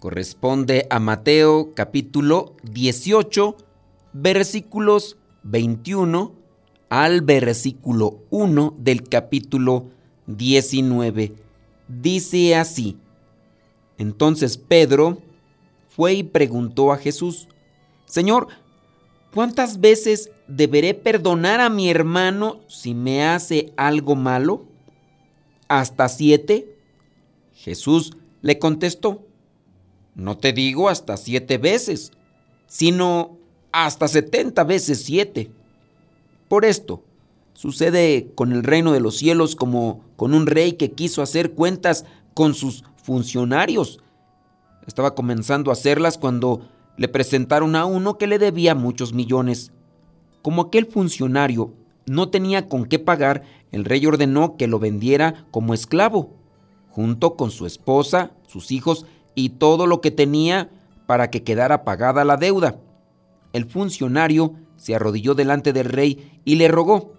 corresponde a Mateo capítulo 18 versículos 21 al versículo 1 del capítulo 19. Dice así, entonces Pedro fue y preguntó a Jesús, Señor, ¿cuántas veces deberé perdonar a mi hermano si me hace algo malo? ¿Hasta siete? Jesús le contestó, no te digo hasta siete veces, sino hasta setenta veces siete. Por esto, sucede con el reino de los cielos como con un rey que quiso hacer cuentas con sus funcionarios. Estaba comenzando a hacerlas cuando le presentaron a uno que le debía muchos millones. Como aquel funcionario no tenía con qué pagar, el rey ordenó que lo vendiera como esclavo, junto con su esposa, sus hijos y todo lo que tenía para que quedara pagada la deuda. El funcionario se arrodilló delante del rey y le rogó,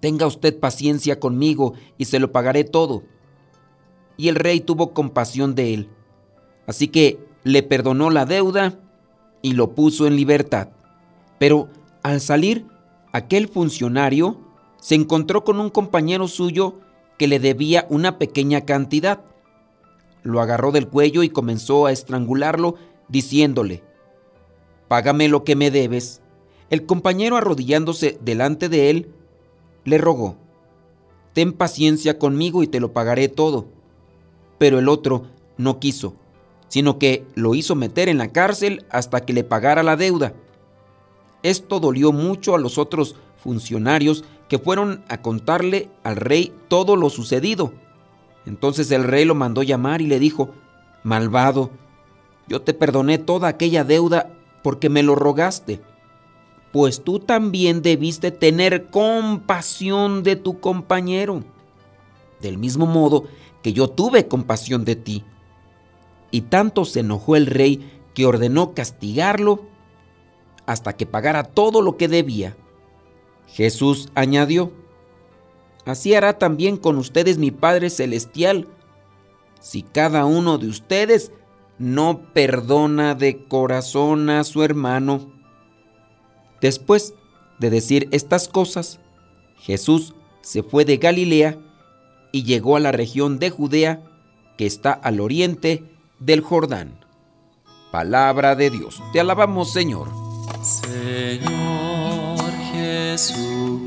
Tenga usted paciencia conmigo y se lo pagaré todo. Y el rey tuvo compasión de él. Así que le perdonó la deuda y lo puso en libertad. Pero al salir, aquel funcionario se encontró con un compañero suyo que le debía una pequeña cantidad. Lo agarró del cuello y comenzó a estrangularlo, diciéndole, Págame lo que me debes. El compañero arrodillándose delante de él, le rogó, Ten paciencia conmigo y te lo pagaré todo. Pero el otro no quiso, sino que lo hizo meter en la cárcel hasta que le pagara la deuda. Esto dolió mucho a los otros funcionarios que fueron a contarle al rey todo lo sucedido. Entonces el rey lo mandó llamar y le dijo, Malvado, yo te perdoné toda aquella deuda porque me lo rogaste. Pues tú también debiste tener compasión de tu compañero, del mismo modo que yo tuve compasión de ti. Y tanto se enojó el rey que ordenó castigarlo hasta que pagara todo lo que debía. Jesús añadió, Así hará también con ustedes mi Padre Celestial, si cada uno de ustedes no perdona de corazón a su hermano. Después de decir estas cosas, Jesús se fue de Galilea y llegó a la región de Judea que está al oriente del Jordán. Palabra de Dios. Te alabamos, Señor. Señor Jesucristo,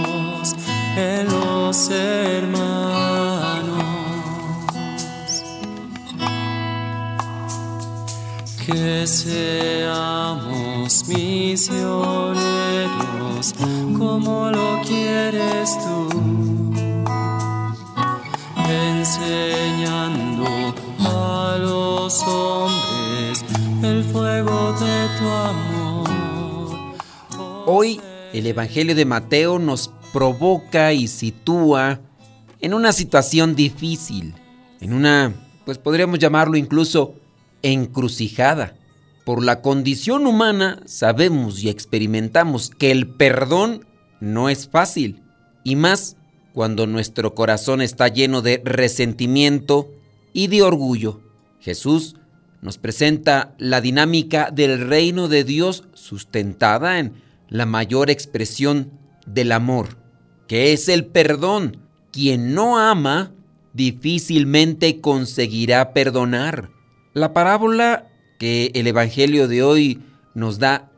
en los hermanos. Que seamos misioneros como lo quieres tú, enseñando a los hombres el fuego de tu amor. Hoy el Evangelio de Mateo nos provoca y sitúa en una situación difícil, en una, pues podríamos llamarlo incluso encrucijada. Por la condición humana sabemos y experimentamos que el perdón no es fácil, y más cuando nuestro corazón está lleno de resentimiento y de orgullo. Jesús nos presenta la dinámica del reino de Dios sustentada en la mayor expresión del amor, que es el perdón. Quien no ama difícilmente conseguirá perdonar. La parábola que el Evangelio de hoy nos da,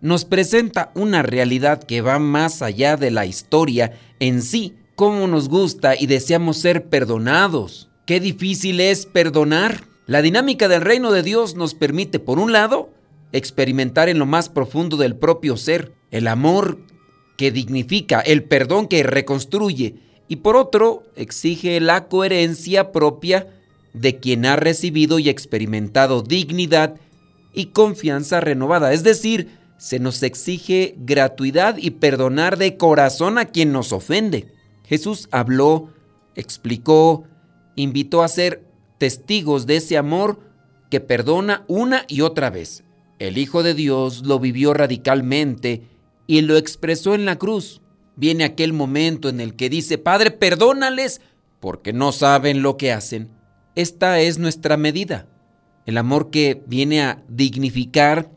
nos presenta una realidad que va más allá de la historia en sí, cómo nos gusta y deseamos ser perdonados. Qué difícil es perdonar. La dinámica del reino de Dios nos permite, por un lado, experimentar en lo más profundo del propio ser el amor que dignifica, el perdón que reconstruye, y por otro, exige la coherencia propia de quien ha recibido y experimentado dignidad y confianza renovada. Es decir, se nos exige gratuidad y perdonar de corazón a quien nos ofende. Jesús habló, explicó, invitó a ser testigos de ese amor que perdona una y otra vez. El Hijo de Dios lo vivió radicalmente y lo expresó en la cruz. Viene aquel momento en el que dice, Padre, perdónales porque no saben lo que hacen. Esta es nuestra medida. El amor que viene a dignificar,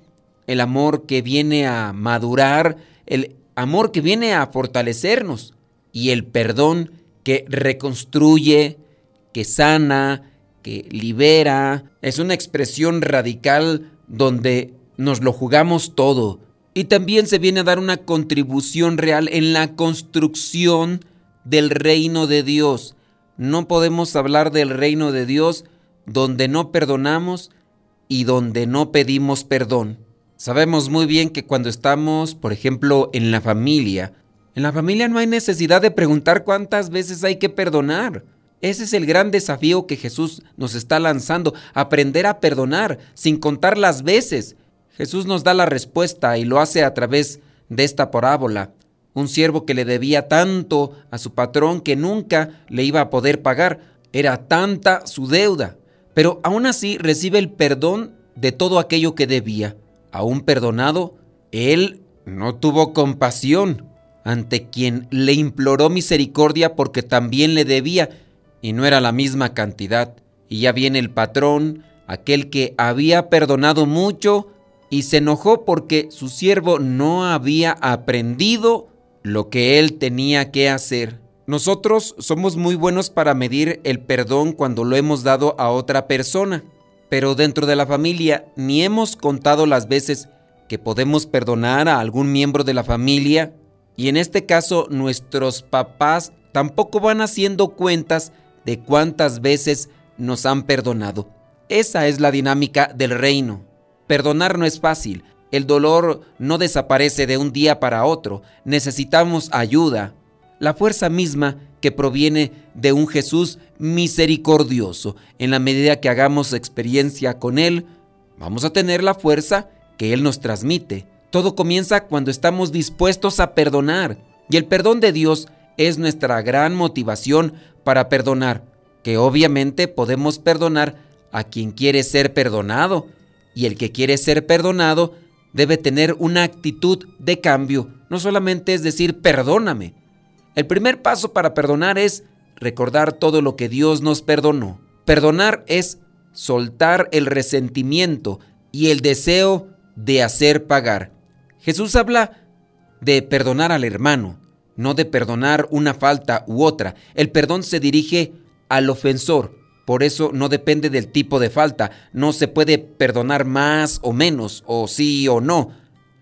el amor que viene a madurar, el amor que viene a fortalecernos y el perdón que reconstruye, que sana, que libera. Es una expresión radical donde nos lo jugamos todo. Y también se viene a dar una contribución real en la construcción del reino de Dios. No podemos hablar del reino de Dios donde no perdonamos y donde no pedimos perdón. Sabemos muy bien que cuando estamos, por ejemplo, en la familia, en la familia no hay necesidad de preguntar cuántas veces hay que perdonar. Ese es el gran desafío que Jesús nos está lanzando, aprender a perdonar sin contar las veces. Jesús nos da la respuesta y lo hace a través de esta parábola. Un siervo que le debía tanto a su patrón que nunca le iba a poder pagar. Era tanta su deuda. Pero aún así recibe el perdón de todo aquello que debía. Aún perdonado, él no tuvo compasión ante quien le imploró misericordia porque también le debía y no era la misma cantidad. Y ya viene el patrón, aquel que había perdonado mucho y se enojó porque su siervo no había aprendido lo que él tenía que hacer. Nosotros somos muy buenos para medir el perdón cuando lo hemos dado a otra persona, pero dentro de la familia ni hemos contado las veces que podemos perdonar a algún miembro de la familia y en este caso nuestros papás tampoco van haciendo cuentas de cuántas veces nos han perdonado. Esa es la dinámica del reino. Perdonar no es fácil. El dolor no desaparece de un día para otro. Necesitamos ayuda. La fuerza misma que proviene de un Jesús misericordioso. En la medida que hagamos experiencia con Él, vamos a tener la fuerza que Él nos transmite. Todo comienza cuando estamos dispuestos a perdonar. Y el perdón de Dios es nuestra gran motivación para perdonar, que obviamente podemos perdonar a quien quiere ser perdonado, y el que quiere ser perdonado debe tener una actitud de cambio, no solamente es decir perdóname. El primer paso para perdonar es recordar todo lo que Dios nos perdonó. Perdonar es soltar el resentimiento y el deseo de hacer pagar. Jesús habla de perdonar al hermano, no de perdonar una falta u otra. El perdón se dirige al ofensor, por eso no depende del tipo de falta, no se puede perdonar más o menos, o sí o no.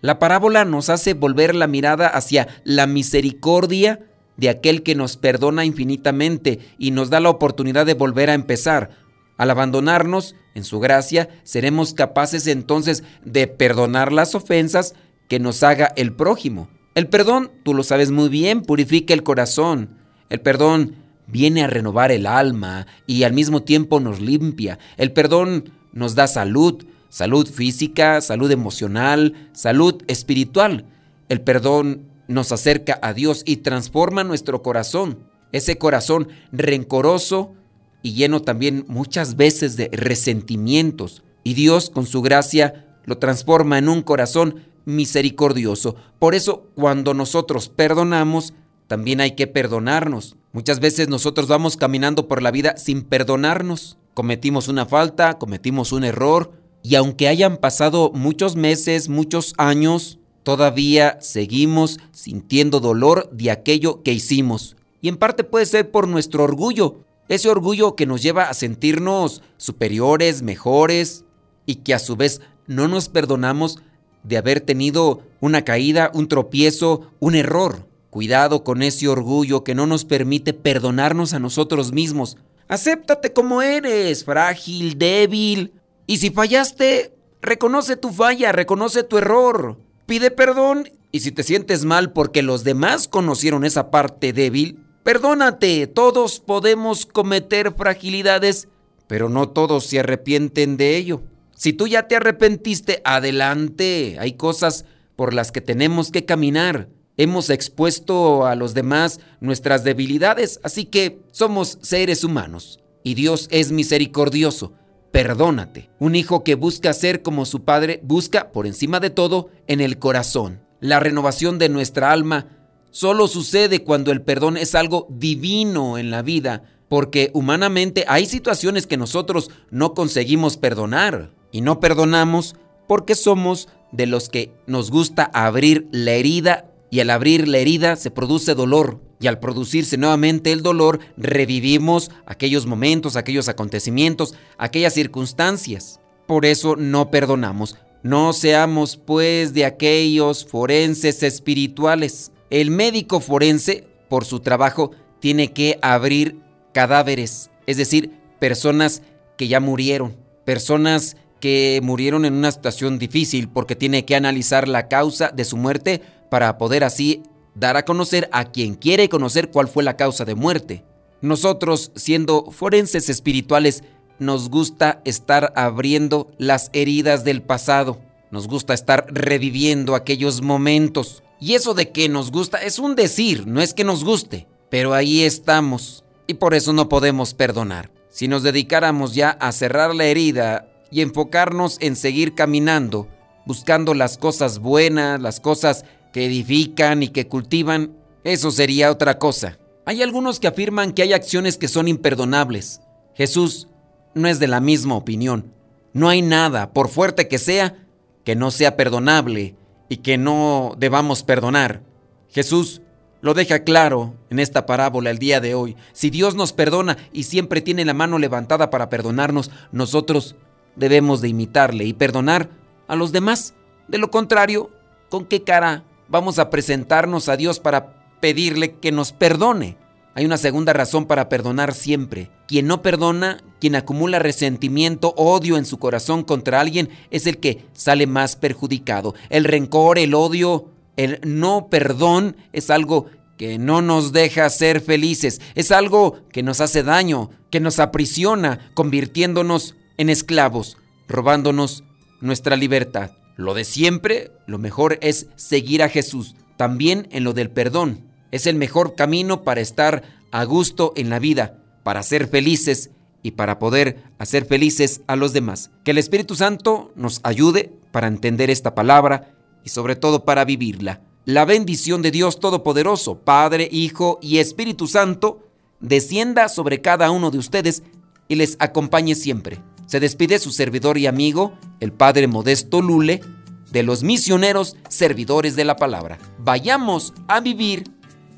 La parábola nos hace volver la mirada hacia la misericordia de aquel que nos perdona infinitamente y nos da la oportunidad de volver a empezar. Al abandonarnos en su gracia, seremos capaces entonces de perdonar las ofensas que nos haga el prójimo. El perdón, tú lo sabes muy bien, purifica el corazón. El perdón viene a renovar el alma y al mismo tiempo nos limpia. El perdón nos da salud, salud física, salud emocional, salud espiritual. El perdón nos acerca a Dios y transforma nuestro corazón. Ese corazón rencoroso y lleno también muchas veces de resentimientos. Y Dios con su gracia lo transforma en un corazón misericordioso. Por eso, cuando nosotros perdonamos, también hay que perdonarnos. Muchas veces nosotros vamos caminando por la vida sin perdonarnos. Cometimos una falta, cometimos un error, y aunque hayan pasado muchos meses, muchos años, todavía seguimos sintiendo dolor de aquello que hicimos. Y en parte puede ser por nuestro orgullo, ese orgullo que nos lleva a sentirnos superiores, mejores, y que a su vez no nos perdonamos de haber tenido una caída, un tropiezo, un error. Cuidado con ese orgullo que no nos permite perdonarnos a nosotros mismos. Acéptate como eres, frágil, débil. Y si fallaste, reconoce tu falla, reconoce tu error. Pide perdón y si te sientes mal porque los demás conocieron esa parte débil, perdónate. Todos podemos cometer fragilidades, pero no todos se arrepienten de ello. Si tú ya te arrepentiste, adelante. Hay cosas por las que tenemos que caminar. Hemos expuesto a los demás nuestras debilidades, así que somos seres humanos. Y Dios es misericordioso. Perdónate. Un hijo que busca ser como su padre busca, por encima de todo, en el corazón. La renovación de nuestra alma solo sucede cuando el perdón es algo divino en la vida, porque humanamente hay situaciones que nosotros no conseguimos perdonar y no perdonamos porque somos de los que nos gusta abrir la herida y al abrir la herida se produce dolor y al producirse nuevamente el dolor revivimos aquellos momentos, aquellos acontecimientos, aquellas circunstancias. Por eso no perdonamos. No seamos pues de aquellos forenses espirituales. El médico forense, por su trabajo, tiene que abrir cadáveres, es decir, personas que ya murieron, personas que murieron en una situación difícil porque tiene que analizar la causa de su muerte para poder así dar a conocer a quien quiere conocer cuál fue la causa de muerte. Nosotros, siendo forenses espirituales, nos gusta estar abriendo las heridas del pasado. Nos gusta estar reviviendo aquellos momentos. Y eso de que nos gusta es un decir, no es que nos guste. Pero ahí estamos. Y por eso no podemos perdonar. Si nos dedicáramos ya a cerrar la herida y enfocarnos en seguir caminando, buscando las cosas buenas, las cosas que edifican y que cultivan, eso sería otra cosa. Hay algunos que afirman que hay acciones que son imperdonables. Jesús no es de la misma opinión. No hay nada, por fuerte que sea, que no sea perdonable y que no debamos perdonar. Jesús lo deja claro en esta parábola el día de hoy. Si Dios nos perdona y siempre tiene la mano levantada para perdonarnos, nosotros debemos de imitarle y perdonar a los demás. De lo contrario, ¿con qué cara vamos a presentarnos a Dios para pedirle que nos perdone? Hay una segunda razón para perdonar siempre. Quien no perdona, quien acumula resentimiento, odio en su corazón contra alguien, es el que sale más perjudicado. El rencor, el odio, el no perdón es algo que no nos deja ser felices, es algo que nos hace daño, que nos aprisiona, convirtiéndonos en esclavos, robándonos nuestra libertad. Lo de siempre, lo mejor es seguir a Jesús, también en lo del perdón. Es el mejor camino para estar a gusto en la vida, para ser felices y para poder hacer felices a los demás. Que el Espíritu Santo nos ayude para entender esta palabra y sobre todo para vivirla. La bendición de Dios Todopoderoso, Padre, Hijo y Espíritu Santo, descienda sobre cada uno de ustedes y les acompañe siempre. Se despide su servidor y amigo, el Padre Modesto Lule, de los misioneros servidores de la palabra. Vayamos a vivir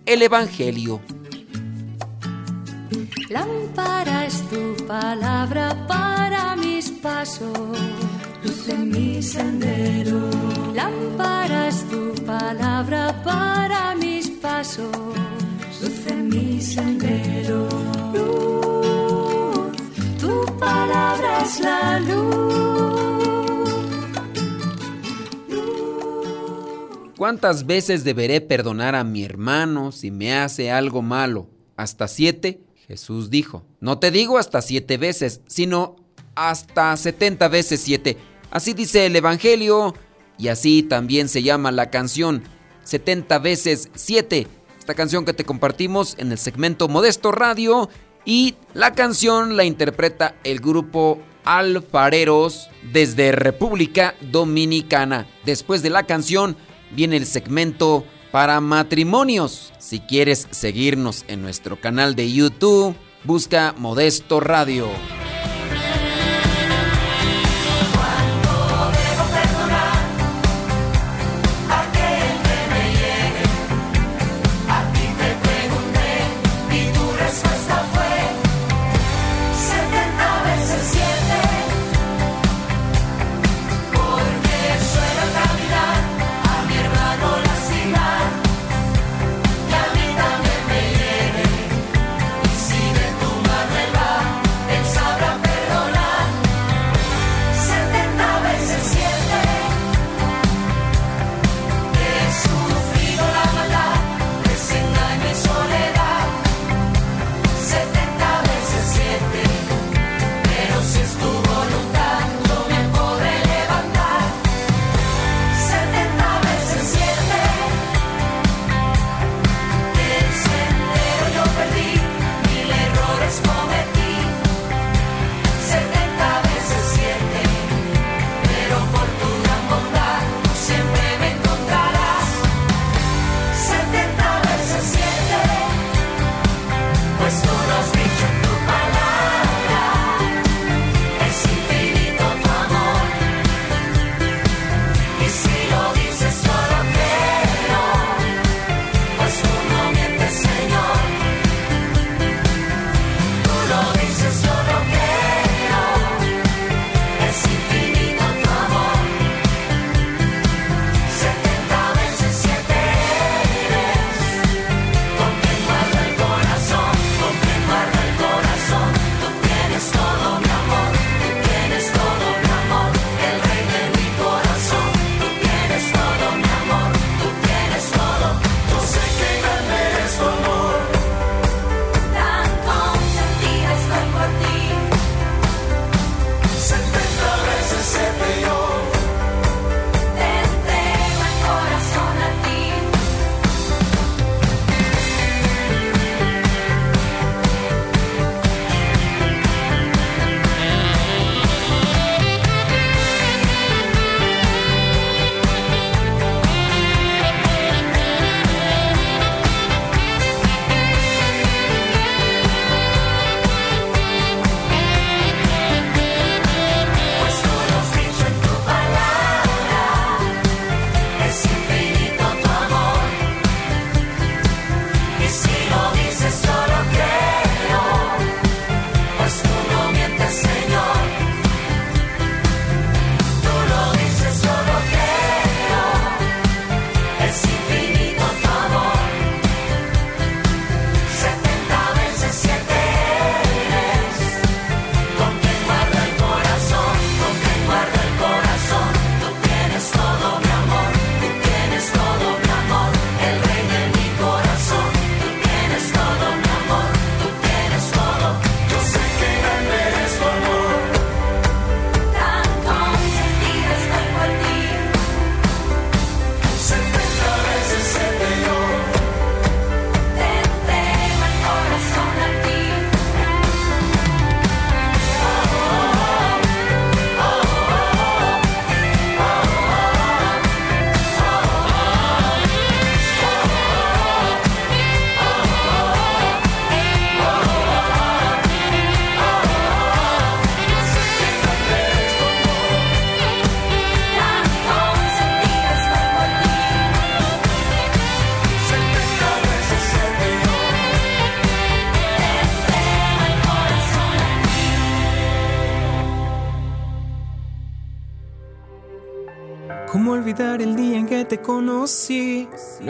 el Evangelio. Lámpara es tu palabra para mis pasos, luz en mi sendero. Lámpara es tu palabra para mis pasos, luz en mi sendero la. ¿Cuántas veces deberé perdonar a mi hermano si me hace algo malo? ¿Hasta siete? Jesús dijo. No te digo hasta siete veces, sino hasta setenta veces siete. Así dice el Evangelio y así también se llama la canción. Setenta veces siete. Esta canción que te compartimos en el segmento Modesto Radio y la canción la interpreta el grupo Alfareros desde República Dominicana. Después de la canción viene el segmento para matrimonios. Si quieres seguirnos en nuestro canal de YouTube, busca Modesto Radio.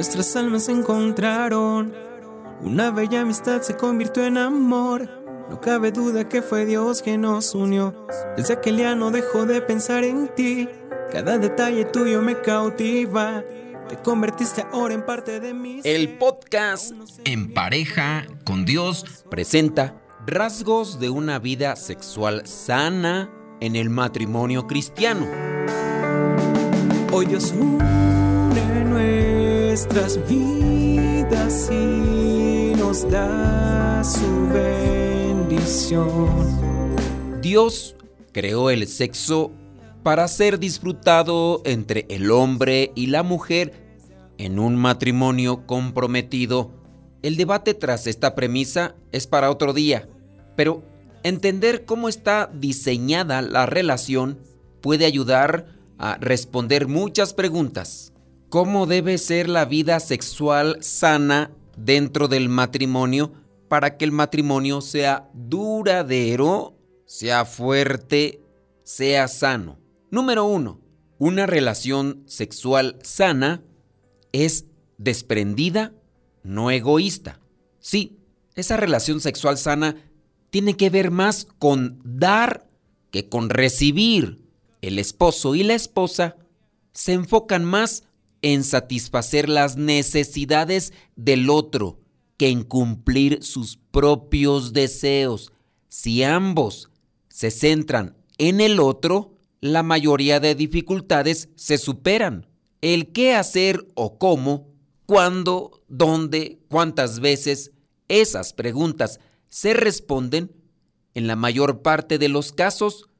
Nuestras almas se encontraron. Una bella amistad se convirtió en amor. No cabe duda que fue Dios quien nos unió. Desde aquel día no dejo de pensar en ti. Cada detalle tuyo me cautiva. Te convertiste ahora en parte de mí. El podcast En pareja con Dios presenta rasgos de una vida sexual sana en el matrimonio cristiano. Hoy Dios nuestras vidas y nos da su bendición. Dios creó el sexo para ser disfrutado entre el hombre y la mujer en un matrimonio comprometido. El debate tras esta premisa es para otro día, pero entender cómo está diseñada la relación puede ayudar a responder muchas preguntas. ¿Cómo debe ser la vida sexual sana dentro del matrimonio para que el matrimonio sea duradero, sea fuerte, sea sano? Número uno, una relación sexual sana es desprendida, no egoísta. Sí, esa relación sexual sana tiene que ver más con dar que con recibir el esposo y la esposa se enfocan más en satisfacer las necesidades del otro que en cumplir sus propios deseos. Si ambos se centran en el otro, la mayoría de dificultades se superan. El qué hacer o cómo, cuándo, dónde, cuántas veces, esas preguntas se responden, en la mayor parte de los casos,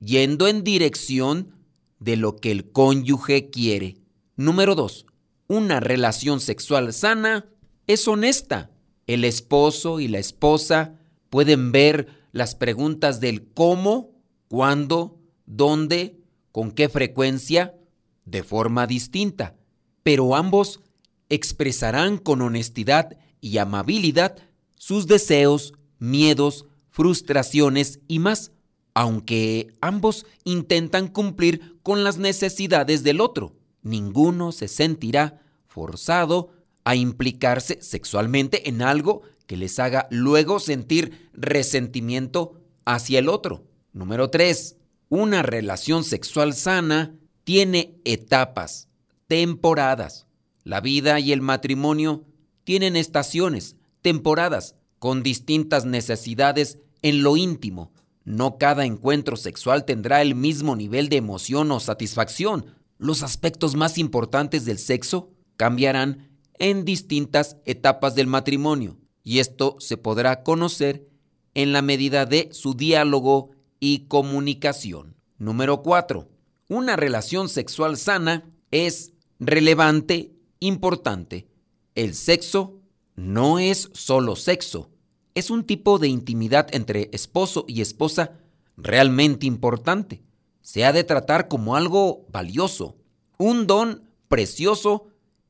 yendo en dirección de lo que el cónyuge quiere. Número 2. Una relación sexual sana es honesta. El esposo y la esposa pueden ver las preguntas del cómo, cuándo, dónde, con qué frecuencia, de forma distinta, pero ambos expresarán con honestidad y amabilidad sus deseos, miedos, frustraciones y más aunque ambos intentan cumplir con las necesidades del otro. Ninguno se sentirá forzado a implicarse sexualmente en algo que les haga luego sentir resentimiento hacia el otro. Número 3. Una relación sexual sana tiene etapas, temporadas. La vida y el matrimonio tienen estaciones, temporadas, con distintas necesidades en lo íntimo, no cada encuentro sexual tendrá el mismo nivel de emoción o satisfacción. Los aspectos más importantes del sexo cambiarán en distintas etapas del matrimonio y esto se podrá conocer en la medida de su diálogo y comunicación. Número 4. Una relación sexual sana es relevante, importante. El sexo no es solo sexo es un tipo de intimidad entre esposo y esposa realmente importante. Se ha de tratar como algo valioso, un don precioso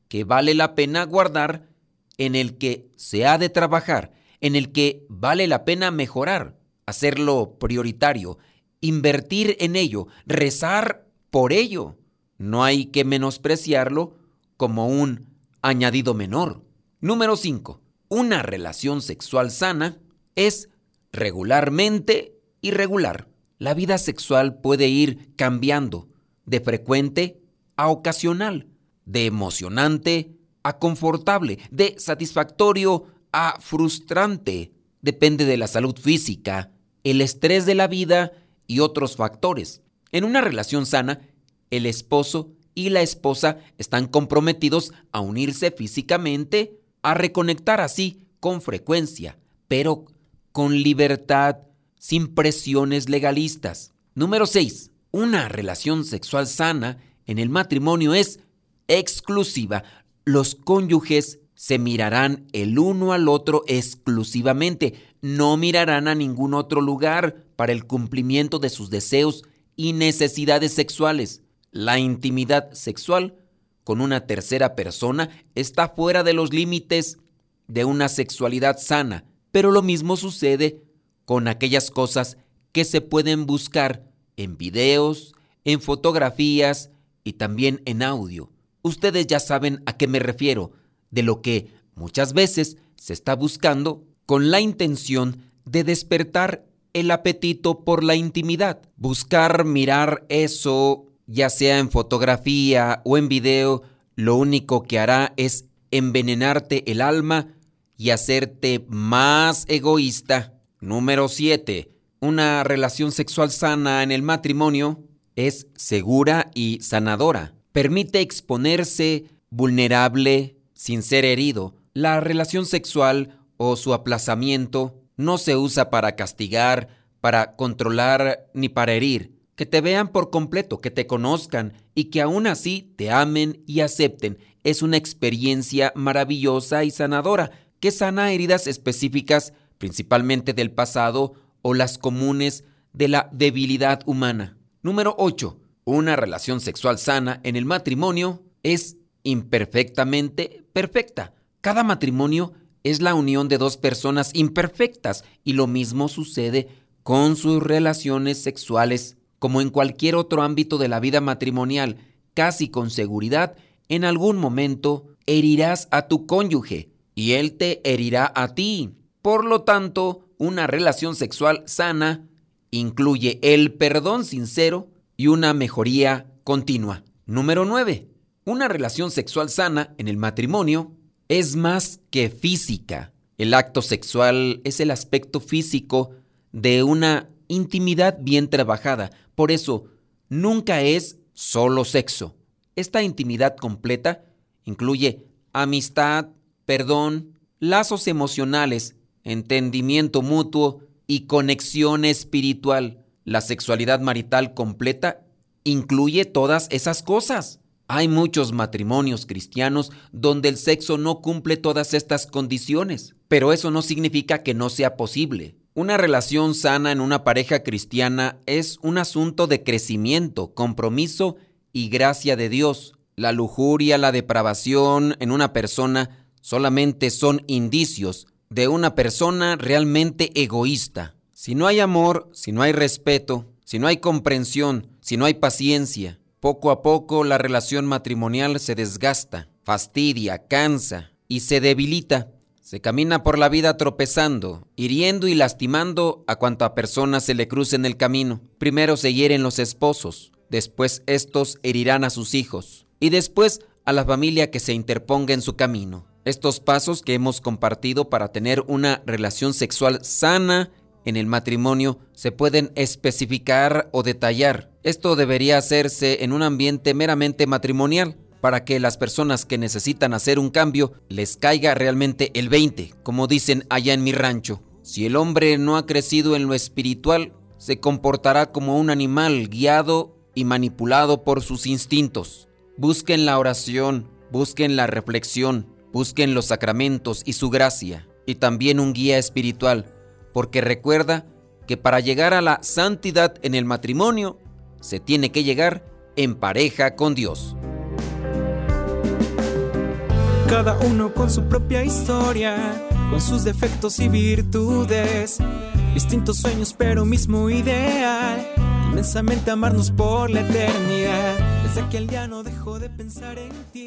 que vale la pena guardar, en el que se ha de trabajar, en el que vale la pena mejorar, hacerlo prioritario, invertir en ello, rezar por ello. No hay que menospreciarlo como un añadido menor. Número 5 una relación sexual sana es regularmente irregular. La vida sexual puede ir cambiando de frecuente a ocasional, de emocionante a confortable, de satisfactorio a frustrante. Depende de la salud física, el estrés de la vida y otros factores. En una relación sana, el esposo y la esposa están comprometidos a unirse físicamente, a reconectar así con frecuencia, pero con libertad, sin presiones legalistas. Número 6. Una relación sexual sana en el matrimonio es exclusiva. Los cónyuges se mirarán el uno al otro exclusivamente, no mirarán a ningún otro lugar para el cumplimiento de sus deseos y necesidades sexuales. La intimidad sexual con una tercera persona está fuera de los límites de una sexualidad sana, pero lo mismo sucede con aquellas cosas que se pueden buscar en videos, en fotografías, y también en audio. Ustedes ya saben a qué me refiero, de lo que muchas veces se está buscando con la intención de despertar el apetito por la intimidad. Buscar mirar eso, ya sea en fotografía o en video, lo único que hará es envenenarte el alma y hacerte más egoísta. Número 7. Una relación sexual sana en el matrimonio es segura y sanadora. Permite exponerse vulnerable sin ser herido. La relación sexual o su aplazamiento no se usa para castigar, para controlar ni para herir. Que te vean por completo, que te conozcan y que aún así te amen y acepten. Es una experiencia maravillosa y sanadora que sana heridas específicas, principalmente del pasado o las comunes de la debilidad humana. Número 8. Una relación sexual sana en el matrimonio es imperfectamente perfecta. Cada matrimonio es la unión de dos personas imperfectas y lo mismo sucede con sus relaciones sexuales. Como en cualquier otro ámbito de la vida matrimonial, casi con seguridad, en algún momento herirás a tu cónyuge y él te herirá a ti. Por lo tanto, una relación sexual sana incluye el perdón sincero y una mejoría continua. Número 9. Una relación sexual sana en el matrimonio es más que física. El acto sexual es el aspecto físico de una intimidad bien trabajada. Por eso, nunca es solo sexo. Esta intimidad completa incluye amistad, perdón, lazos emocionales, entendimiento mutuo y conexión espiritual. La sexualidad marital completa incluye todas esas cosas. Hay muchos matrimonios cristianos donde el sexo no cumple todas estas condiciones, pero eso no significa que no sea posible. Una relación sana en una pareja cristiana es un asunto de crecimiento, compromiso y gracia de Dios. La lujuria, la depravación en una persona solamente son indicios de una persona realmente egoísta. Si no hay amor, si no hay respeto, si no hay comprensión, si no hay paciencia, poco a poco la relación matrimonial se desgasta, fastidia, cansa y se debilita. Se camina por la vida tropezando, hiriendo y lastimando a cuanta persona se le cruce en el camino. Primero se hieren los esposos, después estos herirán a sus hijos y después a la familia que se interponga en su camino. Estos pasos que hemos compartido para tener una relación sexual sana en el matrimonio se pueden especificar o detallar. Esto debería hacerse en un ambiente meramente matrimonial para que las personas que necesitan hacer un cambio les caiga realmente el 20, como dicen allá en mi rancho. Si el hombre no ha crecido en lo espiritual, se comportará como un animal guiado y manipulado por sus instintos. Busquen la oración, busquen la reflexión, busquen los sacramentos y su gracia, y también un guía espiritual porque recuerda que para llegar a la santidad en el matrimonio se tiene que llegar en pareja con Dios. Cada uno con su propia historia, con sus defectos y virtudes, distintos sueños pero mismo ideal, inmensamente amarnos por la eternidad.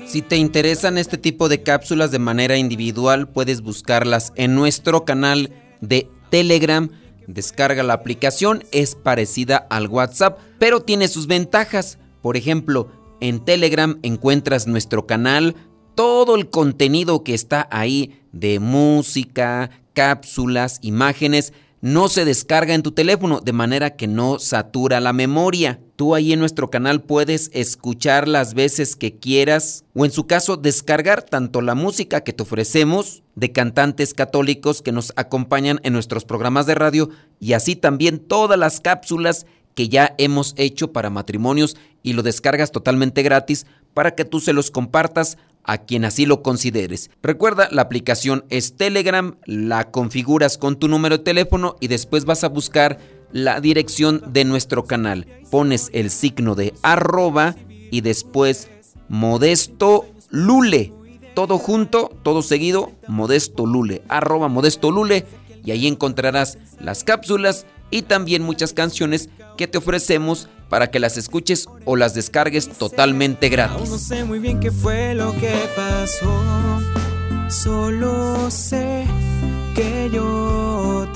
Si te interesan este tipo de cápsulas de manera individual, puedes buscarlas en nuestro canal de Telegram. Descarga la aplicación, es parecida al WhatsApp, pero tiene sus ventajas. Por ejemplo, en Telegram encuentras nuestro canal, todo el contenido que está ahí de música, cápsulas, imágenes, no se descarga en tu teléfono, de manera que no satura la memoria. Tú ahí en nuestro canal puedes escuchar las veces que quieras o en su caso descargar tanto la música que te ofrecemos de cantantes católicos que nos acompañan en nuestros programas de radio y así también todas las cápsulas que ya hemos hecho para matrimonios y lo descargas totalmente gratis para que tú se los compartas a quien así lo consideres. Recuerda, la aplicación es Telegram, la configuras con tu número de teléfono y después vas a buscar la dirección de nuestro canal. Pones el signo de arroba y después Modesto Lule. Todo junto, todo seguido, Modesto Lule, arroba Modesto Lule y ahí encontrarás las cápsulas y también muchas canciones que te ofrecemos para que las escuches o las descargues totalmente gratis. solo sé que yo